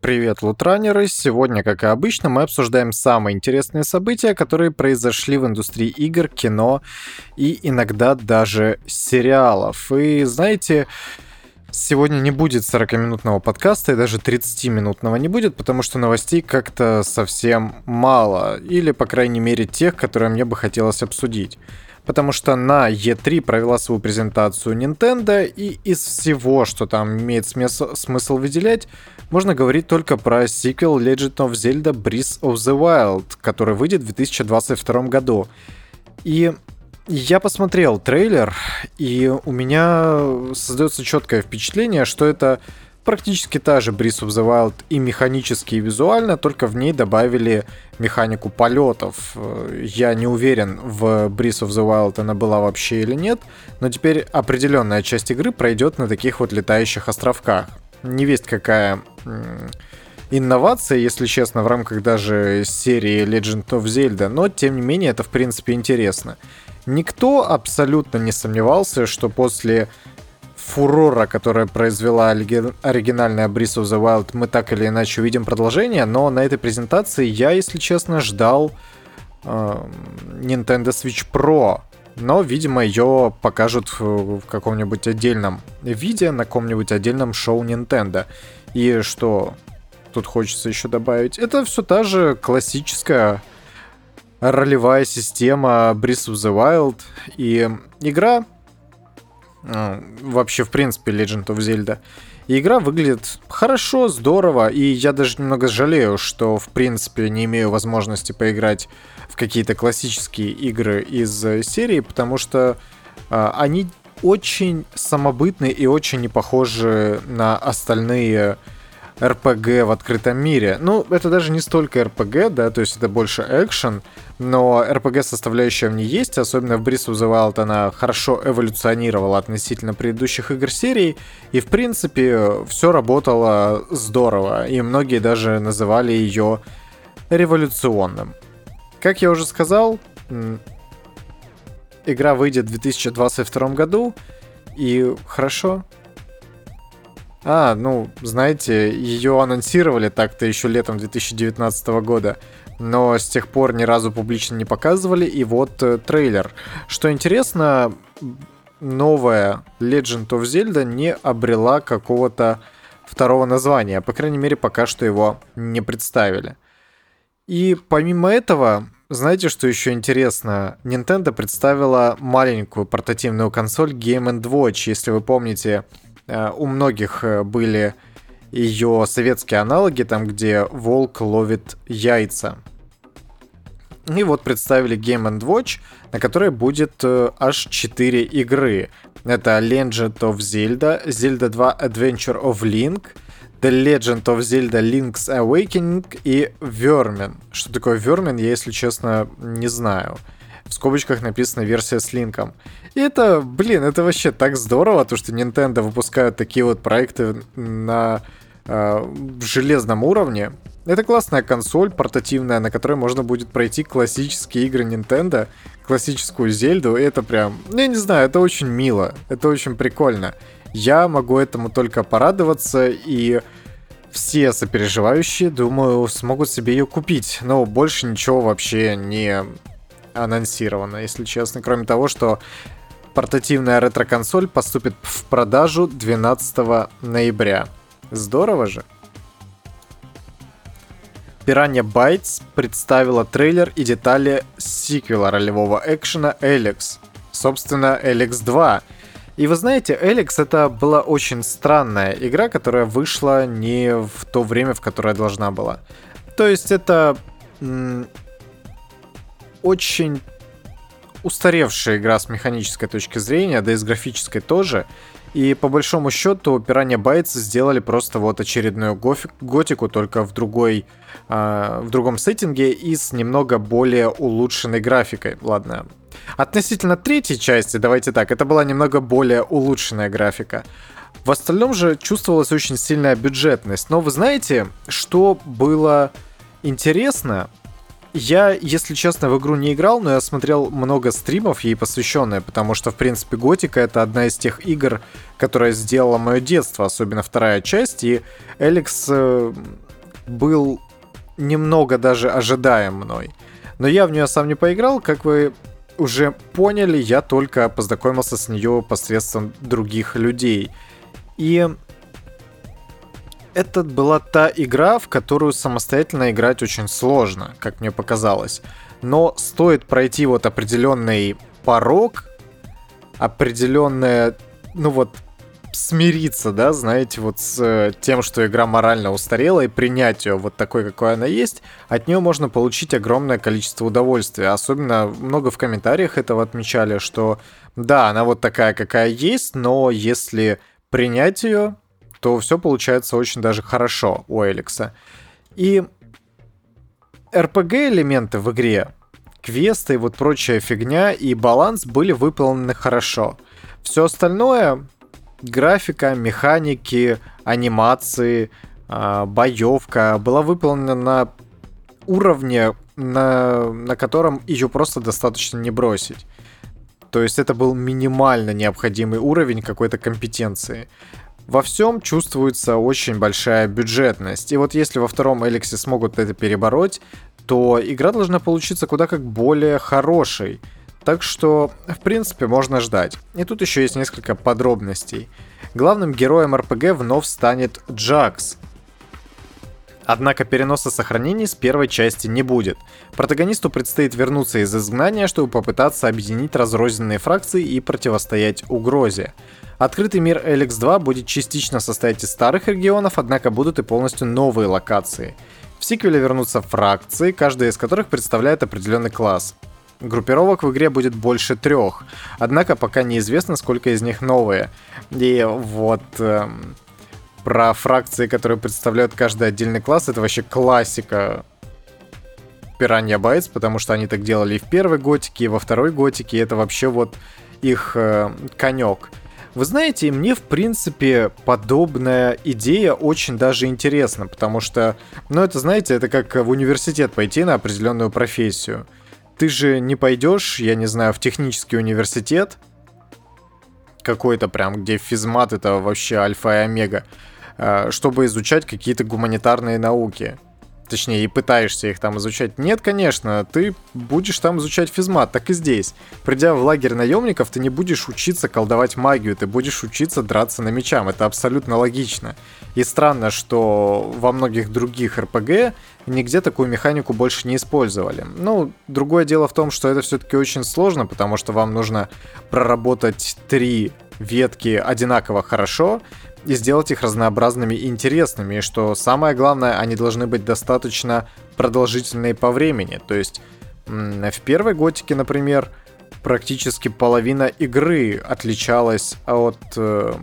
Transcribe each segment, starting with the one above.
Привет, лутранеры! Сегодня, как и обычно, мы обсуждаем самые интересные события, которые произошли в индустрии игр, кино и иногда даже сериалов. И знаете, Сегодня не будет 40-минутного подкаста и даже 30-минутного не будет, потому что новостей как-то совсем мало. Или, по крайней мере, тех, которые мне бы хотелось обсудить потому что на E3 провела свою презентацию Nintendo, и из всего, что там имеет смысл, смысл выделять, можно говорить только про сиквел Legend of Zelda Breath of the Wild, который выйдет в 2022 году. И я посмотрел трейлер, и у меня создается четкое впечатление, что это практически та же Breath of the Wild и механически, и визуально, только в ней добавили механику полетов. Я не уверен, в Breath of the Wild она была вообще или нет, но теперь определенная часть игры пройдет на таких вот летающих островках. Не весть какая инновация, если честно, в рамках даже серии Legend of Zelda, но тем не менее это в принципе интересно. Никто абсолютно не сомневался, что после фурора, которое произвела оригинальная Breath of the Wild, мы так или иначе увидим продолжение, но на этой презентации я, если честно, ждал э, Nintendo Switch Pro, но, видимо, ее покажут в каком-нибудь отдельном виде, на каком-нибудь отдельном шоу Nintendo. И что тут хочется еще добавить, это все та же классическая ролевая система Breath of the Wild. И игра вообще, в принципе, Legend of Zelda. И игра выглядит хорошо, здорово, и я даже немного жалею, что, в принципе, не имею возможности поиграть в какие-то классические игры из серии, потому что э, они очень самобытные и очень не похожи на остальные RPG в открытом мире. Ну, это даже не столько RPG, да, то есть это больше экшен, но RPG составляющая в ней есть, особенно в Breath of the Wild она хорошо эволюционировала относительно предыдущих игр серии, и в принципе все работало здорово, и многие даже называли ее революционным. Как я уже сказал, игра выйдет в 2022 году, и хорошо, а, ну, знаете, ее анонсировали так-то еще летом 2019 года, но с тех пор ни разу публично не показывали, и вот э, трейлер. Что интересно, новая Legend of Zelda не обрела какого-то второго названия, по крайней мере, пока что его не представили. И помимо этого, знаете, что еще интересно? Nintendo представила маленькую портативную консоль Game Watch. Если вы помните, у многих э, были ее советские аналоги, там, где волк ловит яйца. И вот представили Game Watch, на которой будет э, аж 4 игры. Это Legend of Zelda, Zelda 2 Adventure of Link, The Legend of Zelda Link's Awakening и Vermin. Что такое Vermin, я, если честно, не знаю. В скобочках написана версия с линком. И это, блин, это вообще так здорово, то, что Nintendo выпускают такие вот проекты на э, железном уровне. Это классная консоль портативная, на которой можно будет пройти классические игры Nintendo, классическую Зельду, и это прям, я не знаю, это очень мило, это очень прикольно. Я могу этому только порадоваться, и все сопереживающие, думаю, смогут себе ее купить. Но больше ничего вообще не анонсировано, если честно, кроме того, что Портативная ретро-консоль поступит в продажу 12 ноября. Здорово же. Piranha Bytes представила трейлер и детали сиквела ролевого экшена Эликс. Собственно, Эликс 2. И вы знаете, Эликс это была очень странная игра, которая вышла не в то время, в которое должна была. То есть это очень устаревшая игра с механической точки зрения, да и с графической тоже. И по большому счету Piranha Bytes сделали просто вот очередную готику, только в другой, э, в другом сеттинге и с немного более улучшенной графикой. Ладно. Относительно третьей части, давайте так, это была немного более улучшенная графика. В остальном же чувствовалась очень сильная бюджетность. Но вы знаете, что было интересно? Я, если честно, в игру не играл, но я смотрел много стримов ей посвященные, потому что, в принципе, Готика — это одна из тех игр, которая сделала мое детство, особенно вторая часть, и Эликс э, был немного даже ожидаем мной. Но я в нее сам не поиграл, как вы уже поняли, я только познакомился с нее посредством других людей. И это была та игра, в которую самостоятельно играть очень сложно, как мне показалось. Но стоит пройти вот определенный порог, определенное, ну вот, смириться, да, знаете, вот с э, тем, что игра морально устарела, и принять ее вот такой, какой она есть, от нее можно получить огромное количество удовольствия. Особенно много в комментариях этого отмечали, что да, она вот такая, какая есть, но если принять ее, то все получается очень даже хорошо у Эликса. И RPG-элементы в игре, квесты и вот прочая фигня и баланс были выполнены хорошо. Все остальное графика, механики, анимации, а, боевка была выполнена на уровне, на, на котором ее просто достаточно не бросить. То есть это был минимально необходимый уровень какой-то компетенции. Во всем чувствуется очень большая бюджетность. И вот если во втором Эликсе смогут это перебороть, то игра должна получиться куда как более хорошей. Так что, в принципе, можно ждать. И тут еще есть несколько подробностей. Главным героем РПГ вновь станет Джакс. Однако переноса сохранений с первой части не будет. Протагонисту предстоит вернуться из изгнания, чтобы попытаться объединить разрозненные фракции и противостоять угрозе. Открытый мир Эликс 2 будет частично состоять из старых регионов, однако будут и полностью новые локации. В сиквеле вернутся фракции, каждая из которых представляет определенный класс. Группировок в игре будет больше трех, однако пока неизвестно, сколько из них новые. И вот эм, про фракции, которые представляют каждый отдельный класс, это вообще классика Пиранья Байтс, потому что они так делали и в первой готике, и во второй готике, это вообще вот их э, конек. Вы знаете, мне, в принципе, подобная идея очень даже интересна, потому что, ну, это, знаете, это как в университет пойти на определенную профессию – ты же не пойдешь, я не знаю, в технический университет, какой-то прям, где физмат это вообще альфа и омега, чтобы изучать какие-то гуманитарные науки точнее, и пытаешься их там изучать. Нет, конечно, ты будешь там изучать физмат, так и здесь. Придя в лагерь наемников, ты не будешь учиться колдовать магию, ты будешь учиться драться на мечам. Это абсолютно логично. И странно, что во многих других РПГ нигде такую механику больше не использовали. Ну, другое дело в том, что это все-таки очень сложно, потому что вам нужно проработать три ветки одинаково хорошо, и сделать их разнообразными и интересными, и что самое главное, они должны быть достаточно продолжительные по времени. То есть в первой готике, например, практически половина игры отличалась от э,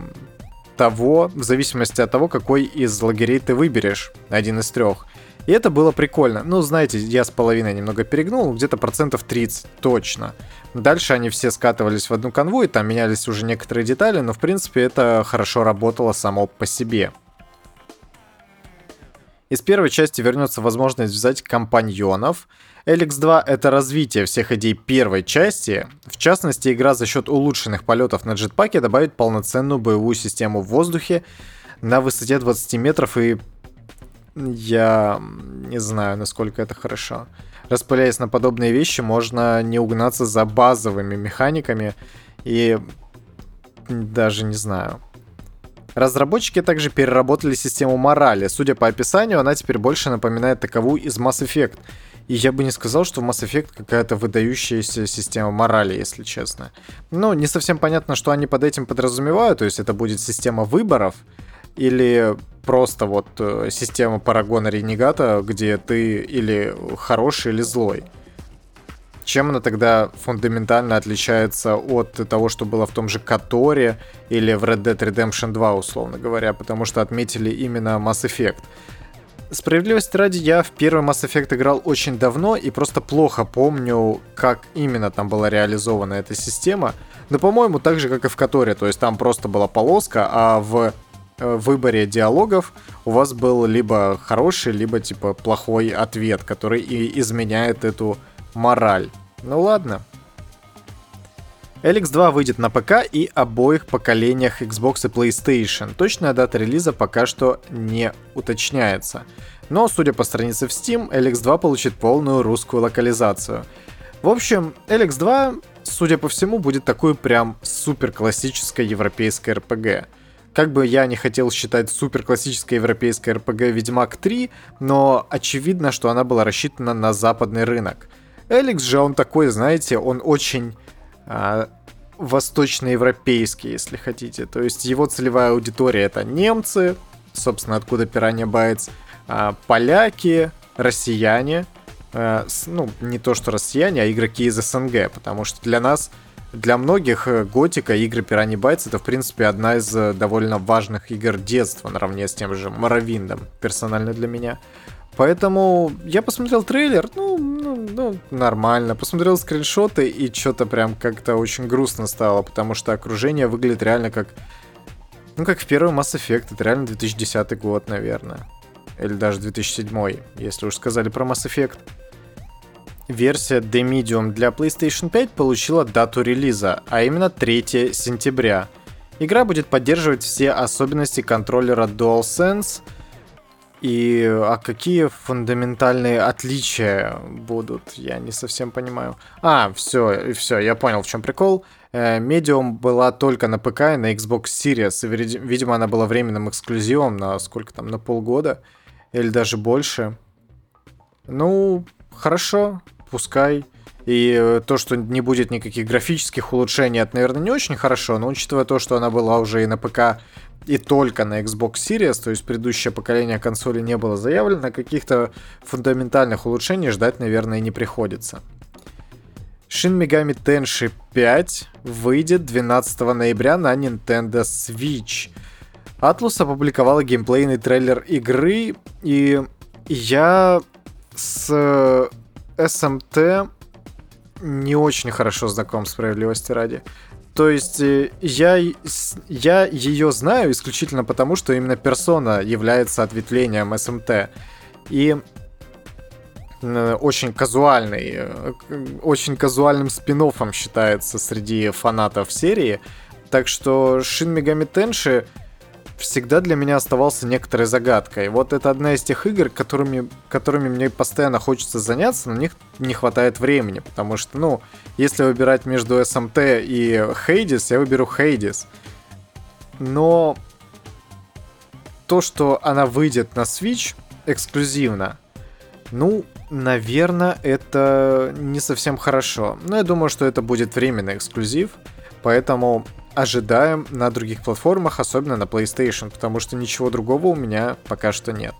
того, в зависимости от того, какой из лагерей ты выберешь, один из трех. И это было прикольно. Ну, знаете, я с половиной немного перегнул, где-то процентов 30 точно. Дальше они все скатывались в одну конву, и там менялись уже некоторые детали, но в принципе это хорошо работало само по себе. Из первой части вернется возможность взять компаньонов. Эликс 2 — это развитие всех идей первой части. В частности, игра за счет улучшенных полетов на джетпаке добавит полноценную боевую систему в воздухе на высоте 20 метров и я не знаю, насколько это хорошо. Распыляясь на подобные вещи, можно не угнаться за базовыми механиками и даже не знаю. Разработчики также переработали систему морали. Судя по описанию, она теперь больше напоминает таковую из Mass Effect. И я бы не сказал, что в Mass Effect какая-то выдающаяся система морали, если честно. Ну, не совсем понятно, что они под этим подразумевают. То есть это будет система выборов, или просто вот э, система Парагона Ренегата, где ты или хороший, или злой. Чем она тогда фундаментально отличается от того, что было в том же Которе или в Red Dead Redemption 2, условно говоря, потому что отметили именно Mass Effect. Справедливости ради, я в первый Mass Effect играл очень давно и просто плохо помню, как именно там была реализована эта система. Но, по-моему, так же, как и в Которе, то есть там просто была полоска, а в выборе диалогов у вас был либо хороший, либо типа плохой ответ, который и изменяет эту мораль. Ну ладно. Alex 2 выйдет на ПК и обоих поколениях Xbox и PlayStation. Точная дата релиза пока что не уточняется. Но, судя по странице в Steam, Alex 2 получит полную русскую локализацию. В общем, Alex 2, судя по всему, будет такой прям супер классической европейской RPG. Как бы я не хотел считать супер классической европейской RPG Ведьмак 3, но очевидно, что она была рассчитана на западный рынок. Эликс же он такой, знаете, он очень а, восточноевропейский, если хотите. То есть его целевая аудитория это немцы, собственно, откуда Пиранья Байтс, а, поляки, россияне, а, с, ну, не то что россияне, а игроки из СНГ, потому что для нас, для многих э, Готика, игры Пираньи Байтс, это, в принципе, одна из э, довольно важных игр детства, наравне с тем же Моровиндом, персонально для меня. Поэтому я посмотрел трейлер, ну, ну, ну, нормально. Посмотрел скриншоты и что-то прям как-то очень грустно стало, потому что окружение выглядит реально как... Ну, как в первый Mass Effect. Это реально 2010 год, наверное. Или даже 2007, если уж сказали про Mass Effect. Версия The Medium для PlayStation 5 получила дату релиза, а именно 3 сентября. Игра будет поддерживать все особенности контроллера DualSense — и а какие фундаментальные отличия будут? Я не совсем понимаю. А, все, все, я понял, в чем прикол. Э, Medium была только на ПК и на Xbox Series. Видимо, она была временным эксклюзивом на сколько там, на полгода или даже больше. Ну, хорошо, пускай. И то, что не будет никаких графических улучшений, это, наверное, не очень хорошо, но учитывая то, что она была уже и на ПК и только на Xbox Series, то есть предыдущее поколение консоли не было заявлено, каких-то фундаментальных улучшений ждать, наверное, не приходится. Shin Megami Tensei 5 выйдет 12 ноября на Nintendo Switch. Atlus опубликовала геймплейный трейлер игры, и я с SMT не очень хорошо знаком, справедливости ради. То есть э, я, я ее знаю исключительно потому, что именно персона является ответвлением СМТ. И очень казуальный, э, очень казуальным спин считается среди фанатов серии. Так что Shin Megami Tensei всегда для меня оставался некоторой загадкой. Вот это одна из тех игр, которыми, которыми мне постоянно хочется заняться, но них не хватает времени, потому что, ну, если выбирать между SMT и Hades, я выберу Hades. Но то, что она выйдет на Switch эксклюзивно, ну, наверное, это не совсем хорошо. Но я думаю, что это будет временный эксклюзив, поэтому ожидаем на других платформах, особенно на PlayStation, потому что ничего другого у меня пока что нет.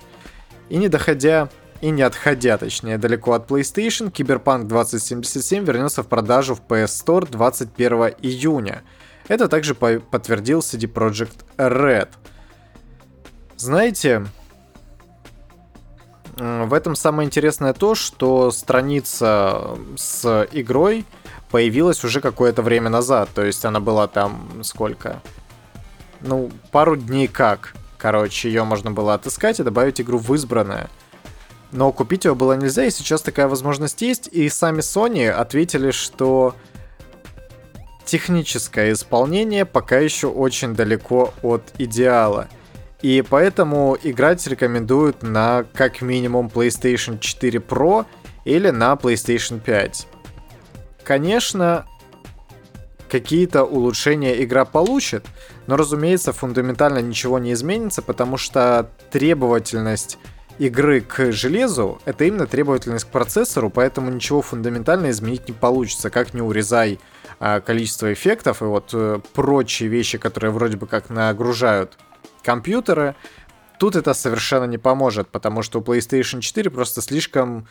И не доходя и не отходя, точнее, далеко от PlayStation, Cyberpunk 2077 вернется в продажу в PS Store 21 июня. Это также по подтвердил CD Projekt Red. Знаете, в этом самое интересное то, что страница с игрой появилась уже какое-то время назад. То есть она была там сколько? Ну, пару дней как. Короче, ее можно было отыскать и добавить игру в избранное. Но купить ее было нельзя, и сейчас такая возможность есть. И сами Sony ответили, что техническое исполнение пока еще очень далеко от идеала. И поэтому играть рекомендуют на как минимум PlayStation 4 Pro или на PlayStation 5. Конечно, какие-то улучшения игра получит, но, разумеется, фундаментально ничего не изменится, потому что требовательность игры к железу — это именно требовательность к процессору, поэтому ничего фундаментально изменить не получится, как не урезай а, количество эффектов и вот а, прочие вещи, которые вроде бы как нагружают компьютеры. Тут это совершенно не поможет, потому что у PlayStation 4 просто слишком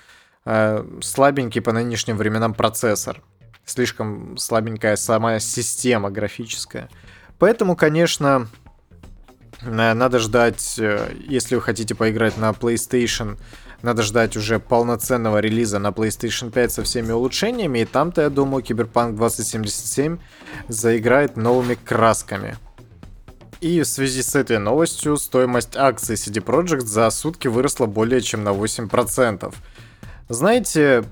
Э, слабенький по нынешним временам процессор. Слишком слабенькая сама система графическая. Поэтому, конечно, надо ждать, э, если вы хотите поиграть на PlayStation, надо ждать уже полноценного релиза на PlayStation 5 со всеми улучшениями, и там-то, я думаю, Cyberpunk 2077 заиграет новыми красками. И в связи с этой новостью стоимость акций CD Projekt за сутки выросла более чем на 8%. Знаете,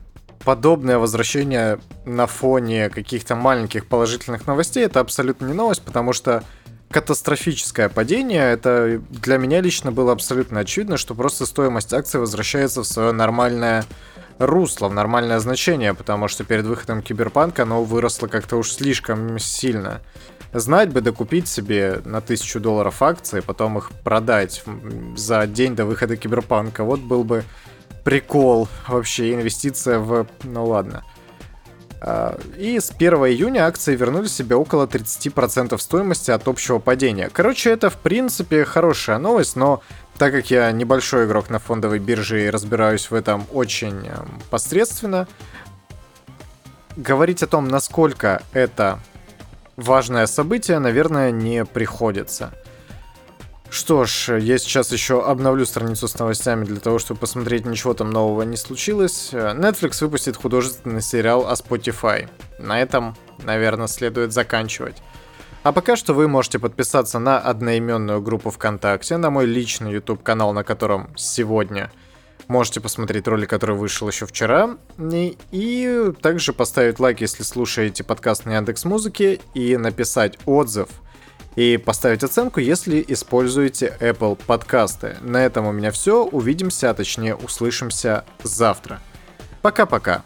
подобное возвращение на фоне каких-то маленьких положительных новостей это абсолютно не новость, потому что катастрофическое падение, это для меня лично было абсолютно очевидно, что просто стоимость акций возвращается в свое нормальное русло, в нормальное значение, потому что перед выходом Киберпанка оно выросло как-то уж слишком сильно. Знать бы докупить себе на тысячу долларов акции, потом их продать за день до выхода Киберпанка. Вот был бы прикол вообще, инвестиция в... Ну ладно. А, и с 1 июня акции вернули себе около 30% стоимости от общего падения. Короче, это в принципе хорошая новость, но так как я небольшой игрок на фондовой бирже и разбираюсь в этом очень эм, посредственно, говорить о том, насколько это важное событие, наверное, не приходится. Что ж, я сейчас еще обновлю страницу с новостями для того, чтобы посмотреть, ничего там нового не случилось. Netflix выпустит художественный сериал о Spotify. На этом, наверное, следует заканчивать. А пока что вы можете подписаться на одноименную группу ВКонтакте, на мой личный YouTube канал, на котором сегодня можете посмотреть ролик, который вышел еще вчера. И, также поставить лайк, если слушаете подкаст на Яндекс Музыке, и написать отзыв и поставить оценку, если используете Apple подкасты. На этом у меня все. Увидимся, а точнее услышимся завтра. Пока-пока.